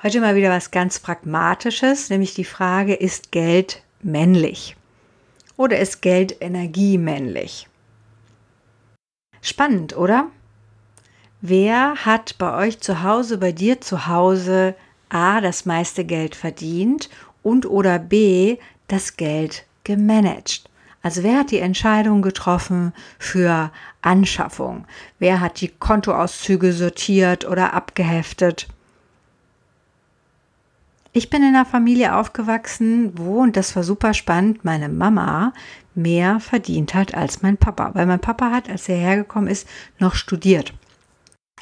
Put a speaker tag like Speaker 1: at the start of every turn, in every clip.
Speaker 1: Heute mal wieder was ganz Pragmatisches, nämlich die Frage, ist Geld männlich? Oder ist Geld Energie männlich? Spannend, oder? Wer hat bei euch zu Hause, bei dir zu Hause A, das meiste Geld verdient und oder B, das Geld gemanagt? Also wer hat die Entscheidung getroffen für Anschaffung? Wer hat die Kontoauszüge sortiert oder abgeheftet? Ich bin in einer Familie aufgewachsen, wo, und das war super spannend, meine Mama mehr verdient hat als mein Papa. Weil mein Papa hat, als er hergekommen ist, noch studiert.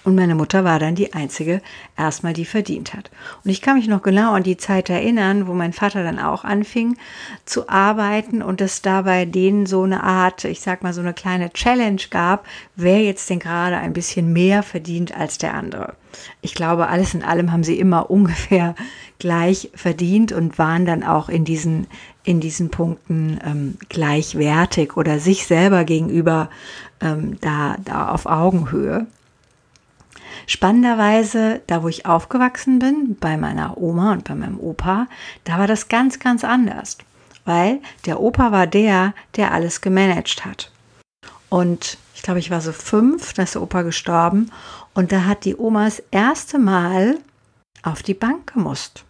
Speaker 1: Und meine Mutter war dann die einzige, erstmal die verdient hat. Und ich kann mich noch genau an die Zeit erinnern, wo mein Vater dann auch anfing zu arbeiten und es da bei denen so eine Art, ich sag mal so eine kleine Challenge gab, wer jetzt denn gerade ein bisschen mehr verdient als der andere. Ich glaube, alles in allem haben sie immer ungefähr gleich verdient und waren dann auch in diesen, in diesen Punkten ähm, gleichwertig oder sich selber gegenüber ähm, da, da auf Augenhöhe. Spannenderweise, da wo ich aufgewachsen bin, bei meiner Oma und bei meinem Opa, da war das ganz, ganz anders. Weil der Opa war der, der alles gemanagt hat. Und ich glaube, ich war so fünf, da ist der Opa gestorben. Und da hat die Oma das erste Mal auf die Bank gemusst.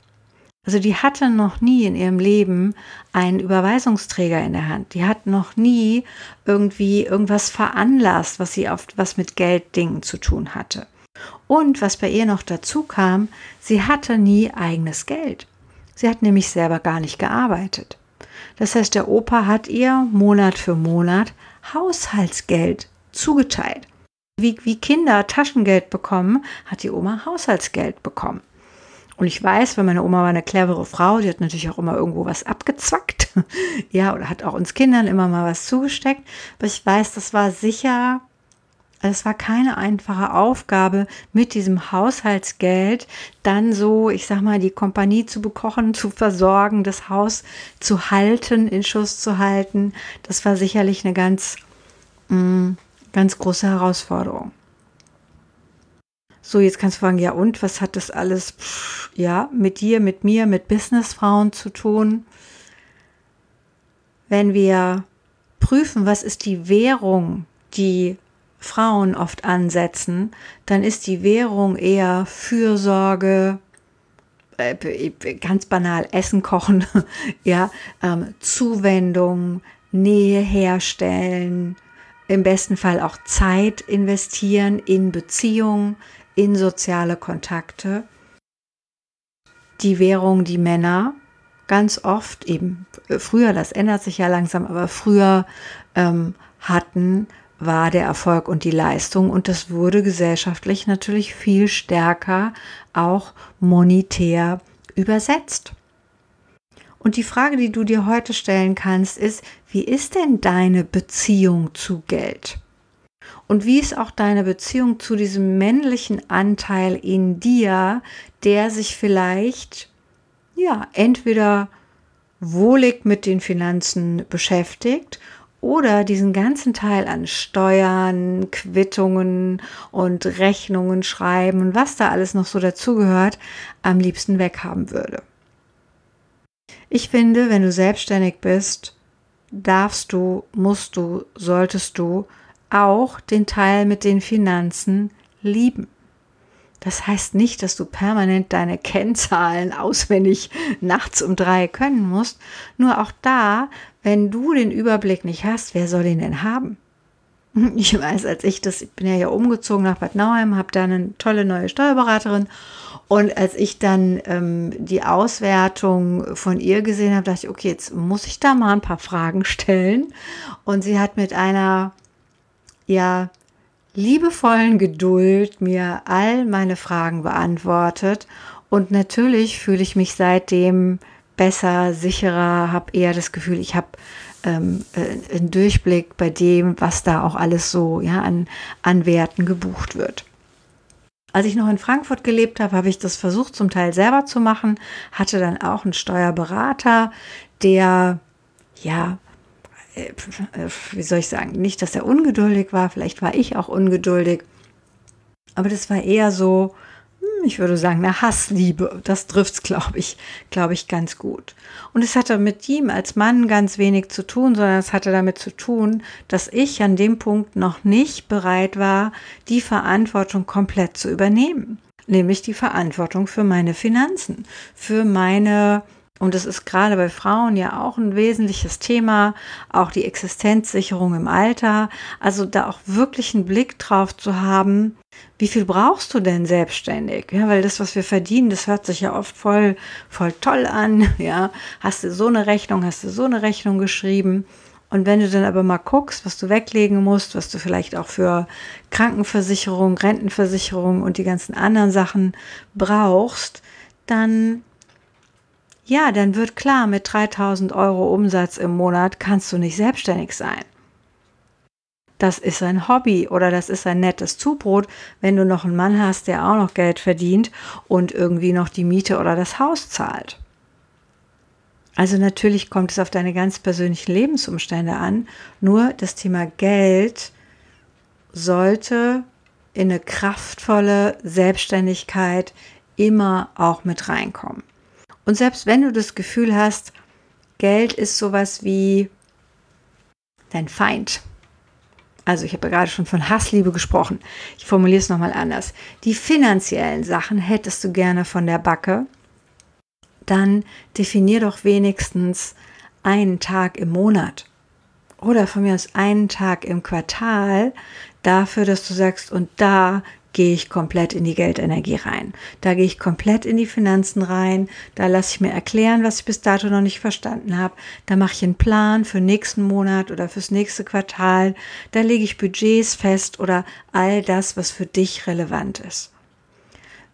Speaker 1: Also die hatte noch nie in ihrem Leben einen Überweisungsträger in der Hand. Die hat noch nie irgendwie irgendwas veranlasst, was sie auf was mit Gelddingen zu tun hatte. Und was bei ihr noch dazu kam, sie hatte nie eigenes Geld. Sie hat nämlich selber gar nicht gearbeitet. Das heißt, der Opa hat ihr Monat für Monat Haushaltsgeld zugeteilt. Wie, wie Kinder Taschengeld bekommen, hat die Oma Haushaltsgeld bekommen. Und ich weiß, weil meine Oma war eine clevere Frau, die hat natürlich auch immer irgendwo was abgezwackt. ja, oder hat auch uns Kindern immer mal was zugesteckt. Aber ich weiß, das war sicher es war keine einfache Aufgabe, mit diesem Haushaltsgeld dann so, ich sag mal, die Kompanie zu bekochen, zu versorgen, das Haus zu halten, in Schuss zu halten. Das war sicherlich eine ganz, mm, ganz große Herausforderung. So, jetzt kannst du fragen, ja und, was hat das alles, pff, ja, mit dir, mit mir, mit Businessfrauen zu tun? Wenn wir prüfen, was ist die Währung, die Frauen oft ansetzen, dann ist die Währung eher Fürsorge, äh, ganz banal Essen kochen, ja, ähm, Zuwendung, Nähe herstellen, im besten Fall auch Zeit investieren in Beziehungen, in soziale Kontakte. Die Währung, die Männer ganz oft eben äh, früher, das ändert sich ja langsam, aber früher ähm, hatten, war der Erfolg und die Leistung und das wurde gesellschaftlich natürlich viel stärker auch monetär übersetzt. Und die Frage, die du dir heute stellen kannst, ist, wie ist denn deine Beziehung zu Geld? Und wie ist auch deine Beziehung zu diesem männlichen Anteil in dir, der sich vielleicht, ja, entweder wohlig mit den Finanzen beschäftigt oder diesen ganzen Teil an Steuern, Quittungen und Rechnungen schreiben und was da alles noch so dazugehört, am liebsten weghaben würde. Ich finde, wenn du selbstständig bist, darfst du, musst du, solltest du auch den Teil mit den Finanzen lieben. Das heißt nicht, dass du permanent deine Kennzahlen auswendig nachts um drei können musst. Nur auch da, wenn du den Überblick nicht hast, wer soll den denn haben? Ich weiß, als ich das, ich bin ja hier umgezogen nach Bad Nauheim, habe da eine tolle neue Steuerberaterin und als ich dann ähm, die Auswertung von ihr gesehen habe, dachte ich, okay, jetzt muss ich da mal ein paar Fragen stellen. Und sie hat mit einer, ja, liebevollen Geduld mir all meine Fragen beantwortet Und natürlich fühle ich mich seitdem besser, sicherer, habe eher das Gefühl, ich habe ähm, äh, einen Durchblick bei dem, was da auch alles so ja, an, an Werten gebucht wird. Als ich noch in Frankfurt gelebt habe, habe ich das versucht zum Teil selber zu machen, hatte dann auch einen Steuerberater, der ja wie soll ich sagen, nicht, dass er ungeduldig war, vielleicht war ich auch ungeduldig, aber das war eher so, hm, ich würde sagen, eine Hassliebe. Das trifft es, glaube ich, glaube ich, ganz gut. Und es hatte mit ihm als Mann ganz wenig zu tun, sondern es hatte damit zu tun, dass ich an dem Punkt noch nicht bereit war, die Verantwortung komplett zu übernehmen. Nämlich die Verantwortung für meine Finanzen, für meine und das ist gerade bei Frauen ja auch ein wesentliches Thema, auch die Existenzsicherung im Alter. Also da auch wirklich einen Blick drauf zu haben, wie viel brauchst du denn selbstständig? Ja, weil das, was wir verdienen, das hört sich ja oft voll, voll toll an. Ja, hast du so eine Rechnung, hast du so eine Rechnung geschrieben. Und wenn du dann aber mal guckst, was du weglegen musst, was du vielleicht auch für Krankenversicherung, Rentenversicherung und die ganzen anderen Sachen brauchst, dann ja, dann wird klar, mit 3000 Euro Umsatz im Monat kannst du nicht selbstständig sein. Das ist ein Hobby oder das ist ein nettes Zubrot, wenn du noch einen Mann hast, der auch noch Geld verdient und irgendwie noch die Miete oder das Haus zahlt. Also natürlich kommt es auf deine ganz persönlichen Lebensumstände an, nur das Thema Geld sollte in eine kraftvolle Selbstständigkeit immer auch mit reinkommen. Und selbst wenn du das Gefühl hast, Geld ist sowas wie dein Feind. Also ich habe ja gerade schon von Hassliebe gesprochen. Ich formuliere es nochmal anders. Die finanziellen Sachen hättest du gerne von der Backe. Dann definier doch wenigstens einen Tag im Monat oder von mir aus einen Tag im Quartal dafür, dass du sagst, und da gehe ich komplett in die Geldenergie rein. Da gehe ich komplett in die Finanzen rein. Da lasse ich mir erklären, was ich bis dato noch nicht verstanden habe. Da mache ich einen Plan für nächsten Monat oder fürs nächste Quartal. Da lege ich Budgets fest oder all das, was für dich relevant ist.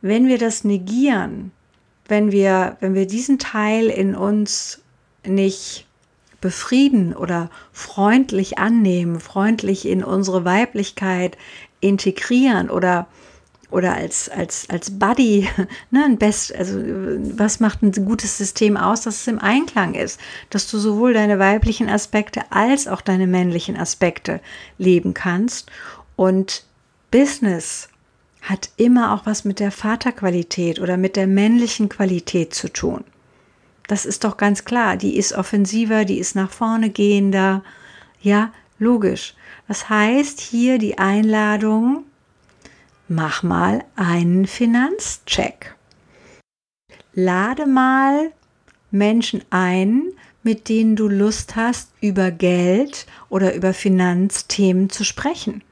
Speaker 1: Wenn wir das negieren, wenn wir, wenn wir diesen Teil in uns nicht befrieden oder freundlich annehmen, freundlich in unsere Weiblichkeit, integrieren oder oder als, als, als Buddy, ne, ein Best, also was macht ein gutes System aus, dass es im Einklang ist, dass du sowohl deine weiblichen Aspekte als auch deine männlichen Aspekte leben kannst. Und Business hat immer auch was mit der Vaterqualität oder mit der männlichen Qualität zu tun. Das ist doch ganz klar. Die ist offensiver, die ist nach vorne gehender. Ja, logisch. Das heißt hier die Einladung, mach mal einen Finanzcheck. Lade mal Menschen ein, mit denen du Lust hast, über Geld oder über Finanzthemen zu sprechen.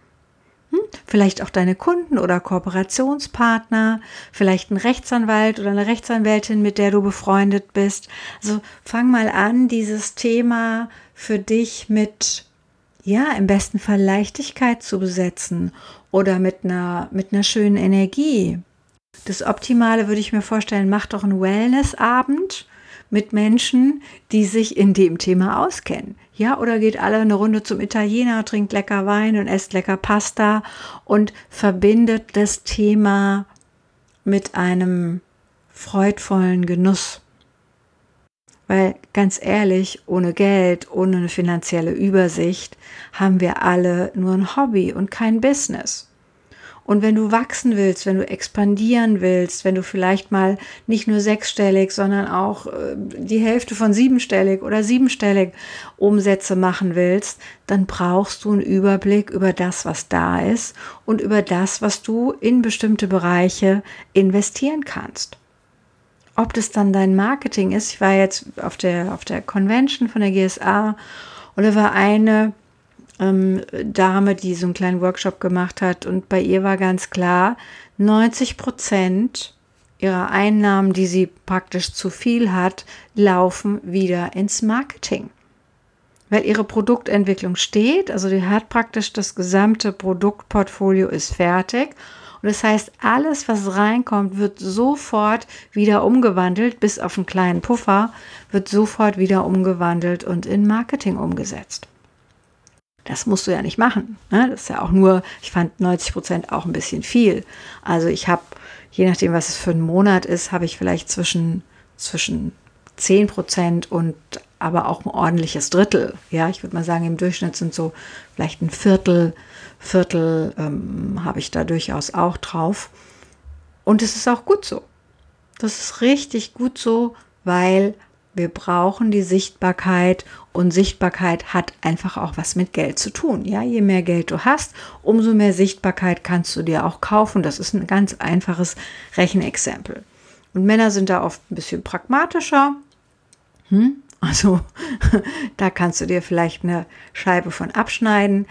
Speaker 1: Vielleicht auch deine Kunden oder Kooperationspartner, vielleicht ein Rechtsanwalt oder eine Rechtsanwältin, mit der du befreundet bist. Also fang mal an, dieses Thema für dich mit ja, im besten Fall Leichtigkeit zu besetzen oder mit einer, mit einer schönen Energie. Das Optimale würde ich mir vorstellen, mach doch einen Wellnessabend mit Menschen, die sich in dem Thema auskennen. Ja, oder geht alle eine Runde zum Italiener, trinkt lecker Wein und esst lecker Pasta und verbindet das Thema mit einem freudvollen Genuss. Weil ganz ehrlich, ohne Geld, ohne eine finanzielle Übersicht haben wir alle nur ein Hobby und kein Business. Und wenn du wachsen willst, wenn du expandieren willst, wenn du vielleicht mal nicht nur sechsstellig, sondern auch äh, die Hälfte von siebenstellig oder siebenstellig Umsätze machen willst, dann brauchst du einen Überblick über das, was da ist und über das, was du in bestimmte Bereiche investieren kannst ob das dann dein Marketing ist. Ich war jetzt auf der, auf der Convention von der GSA und da war eine ähm, Dame, die so einen kleinen Workshop gemacht hat und bei ihr war ganz klar, 90 Prozent ihrer Einnahmen, die sie praktisch zu viel hat, laufen wieder ins Marketing. Weil ihre Produktentwicklung steht, also die hat praktisch das gesamte Produktportfolio ist fertig Und das heißt, alles, was reinkommt, wird sofort wieder umgewandelt, bis auf einen kleinen Puffer, wird sofort wieder umgewandelt und in Marketing umgesetzt. Das musst du ja nicht machen. Ne? Das ist ja auch nur, ich fand 90 Prozent auch ein bisschen viel. Also ich habe, je nachdem, was es für ein Monat ist, habe ich vielleicht zwischen, zwischen 10 Prozent und aber auch ein ordentliches Drittel. Ja, ich würde mal sagen, im Durchschnitt sind so vielleicht ein Viertel, Viertel ähm, habe ich da durchaus auch drauf. Und es ist auch gut so. Das ist richtig gut so, weil wir brauchen die Sichtbarkeit und Sichtbarkeit hat einfach auch was mit Geld zu tun. Ja, je mehr Geld du hast, umso mehr Sichtbarkeit kannst du dir auch kaufen. Das ist ein ganz einfaches Rechenexempel. Und Männer sind da oft ein bisschen pragmatischer. Hm? Also da kannst du dir vielleicht eine Scheibe von abschneiden.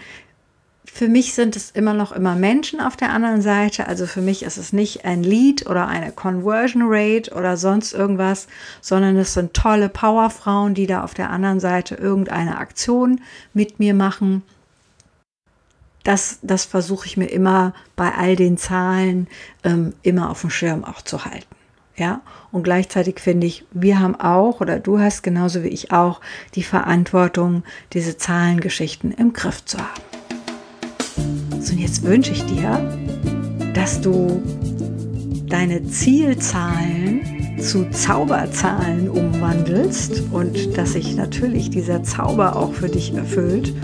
Speaker 1: Für mich sind es immer noch immer Menschen auf der anderen Seite. Also für mich ist es nicht ein Lead oder eine Conversion Rate oder sonst irgendwas, sondern es sind tolle Powerfrauen, die da auf der anderen Seite irgendeine Aktion mit mir machen. Das, das versuche ich mir immer bei all den Zahlen ähm, immer auf dem Schirm auch zu halten. Ja, und gleichzeitig finde ich, wir haben auch oder du hast genauso wie ich auch die Verantwortung, diese Zahlengeschichten im Griff zu haben. Und jetzt wünsche ich dir, dass du deine Zielzahlen zu Zauberzahlen umwandelst und dass sich natürlich dieser Zauber auch für dich erfüllt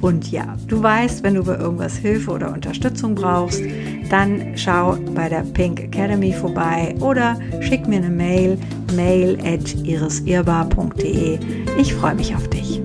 Speaker 1: und ja, du weißt, wenn du bei irgendwas Hilfe oder Unterstützung brauchst, dann schau bei der Pink Academy vorbei oder schick mir eine Mail, mail at irisirbar.de. Ich freue mich auf dich.